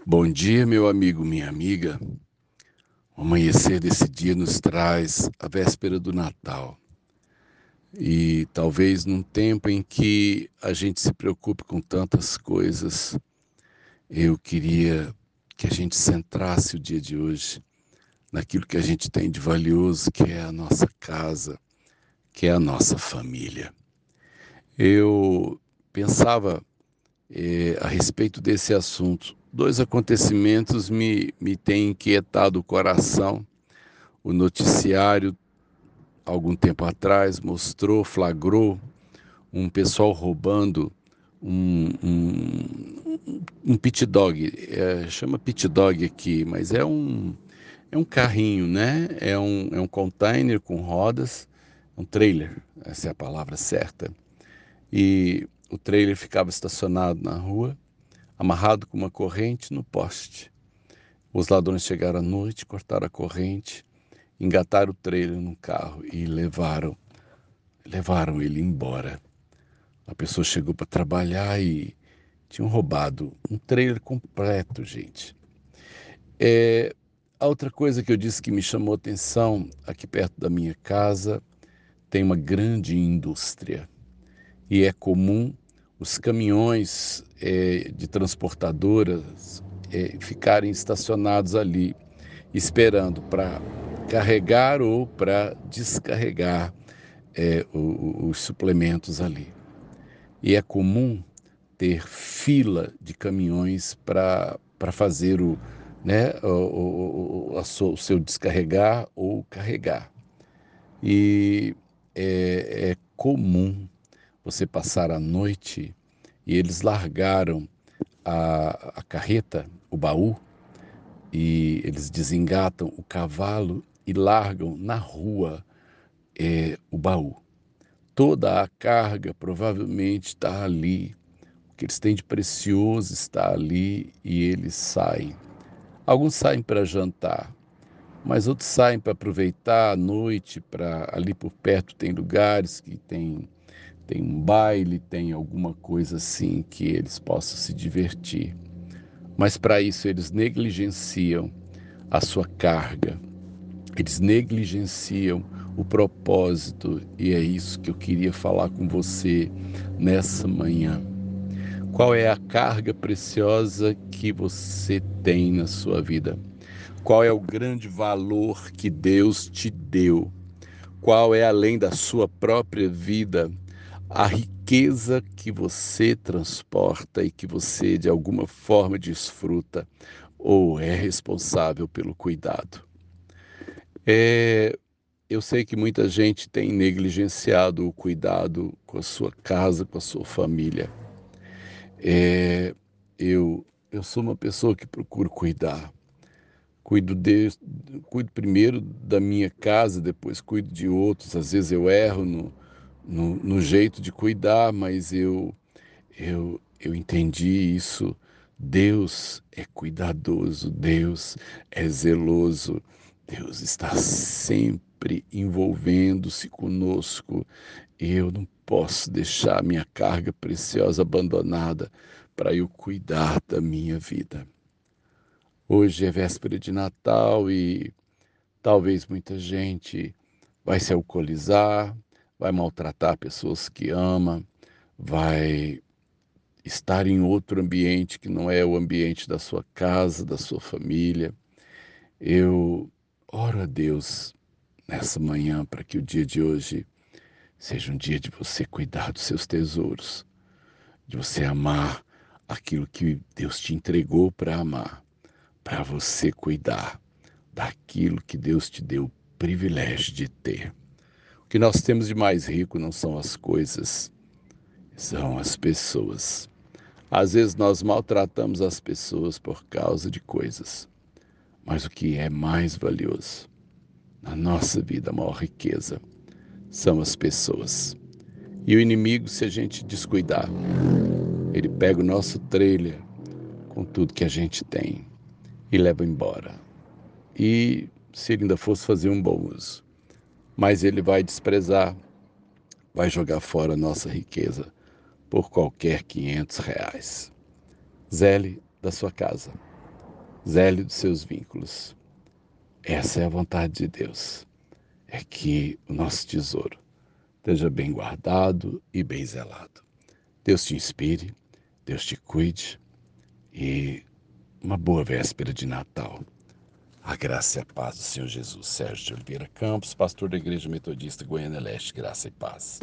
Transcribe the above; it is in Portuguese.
Bom dia, meu amigo, minha amiga. O amanhecer desse dia nos traz a véspera do Natal. E talvez num tempo em que a gente se preocupe com tantas coisas, eu queria que a gente centrasse o dia de hoje naquilo que a gente tem de valioso, que é a nossa casa, que é a nossa família. Eu pensava eh, a respeito desse assunto dois acontecimentos me, me têm inquietado o coração. O noticiário, algum tempo atrás, mostrou, flagrou um pessoal roubando um, um, um pit dog, é, chama pit dog aqui, mas é um, é um carrinho, né? É um, é um container com rodas, um trailer, essa é a palavra certa. E o trailer ficava estacionado na rua amarrado com uma corrente no poste. Os ladrões chegaram à noite, cortaram a corrente, engataram o trailer no carro e levaram, levaram ele embora. A pessoa chegou para trabalhar e tinham roubado um trailer completo, gente. É, a outra coisa que eu disse que me chamou atenção, aqui perto da minha casa, tem uma grande indústria. E é comum os caminhões é, de transportadoras é, ficarem estacionados ali, esperando para carregar ou para descarregar é, o, os suplementos ali. E é comum ter fila de caminhões para fazer o, né, o, o, o, seu descarregar ou carregar. E é, é comum você passar a noite e eles largaram a, a carreta, o baú, e eles desengatam o cavalo e largam na rua é, o baú. Toda a carga provavelmente está ali, o que eles têm de precioso está ali e eles saem. Alguns saem para jantar, mas outros saem para aproveitar a noite, para ali por perto tem lugares que tem tem um baile, tem alguma coisa assim que eles possam se divertir. Mas para isso eles negligenciam a sua carga, eles negligenciam o propósito, e é isso que eu queria falar com você nessa manhã. Qual é a carga preciosa que você tem na sua vida? Qual é o grande valor que Deus te deu? Qual é, além da sua própria vida, a riqueza que você transporta e que você de alguma forma desfruta ou é responsável pelo cuidado. É, eu sei que muita gente tem negligenciado o cuidado com a sua casa, com a sua família. É, eu, eu sou uma pessoa que procuro cuidar. Cuido, de, cuido primeiro da minha casa, depois cuido de outros. Às vezes eu erro no, no, no jeito de cuidar, mas eu, eu, eu entendi isso. Deus é cuidadoso, Deus é zeloso, Deus está sempre envolvendo-se conosco. Eu não posso deixar minha carga preciosa abandonada para eu cuidar da minha vida. Hoje é véspera de Natal e talvez muita gente vai se alcoolizar, vai maltratar pessoas que ama, vai estar em outro ambiente que não é o ambiente da sua casa, da sua família. Eu oro a Deus nessa manhã para que o dia de hoje seja um dia de você cuidar dos seus tesouros, de você amar aquilo que Deus te entregou para amar, para você cuidar daquilo que Deus te deu o privilégio de ter que nós temos de mais rico não são as coisas, são as pessoas. Às vezes nós maltratamos as pessoas por causa de coisas, mas o que é mais valioso na nossa vida, a maior riqueza, são as pessoas. E o inimigo, se a gente descuidar, ele pega o nosso trailer com tudo que a gente tem e leva embora. E se ele ainda fosse fazer um bom uso, mas ele vai desprezar, vai jogar fora nossa riqueza por qualquer 500 reais. Zele da sua casa. zele dos seus vínculos. Essa é a vontade de Deus. É que o nosso tesouro esteja bem guardado e bem zelado. Deus te inspire, Deus te cuide e uma boa véspera de Natal. A graça e a paz do Senhor Jesus. Sérgio de Oliveira Campos, pastor da Igreja Metodista Goiânia Leste, graça e paz.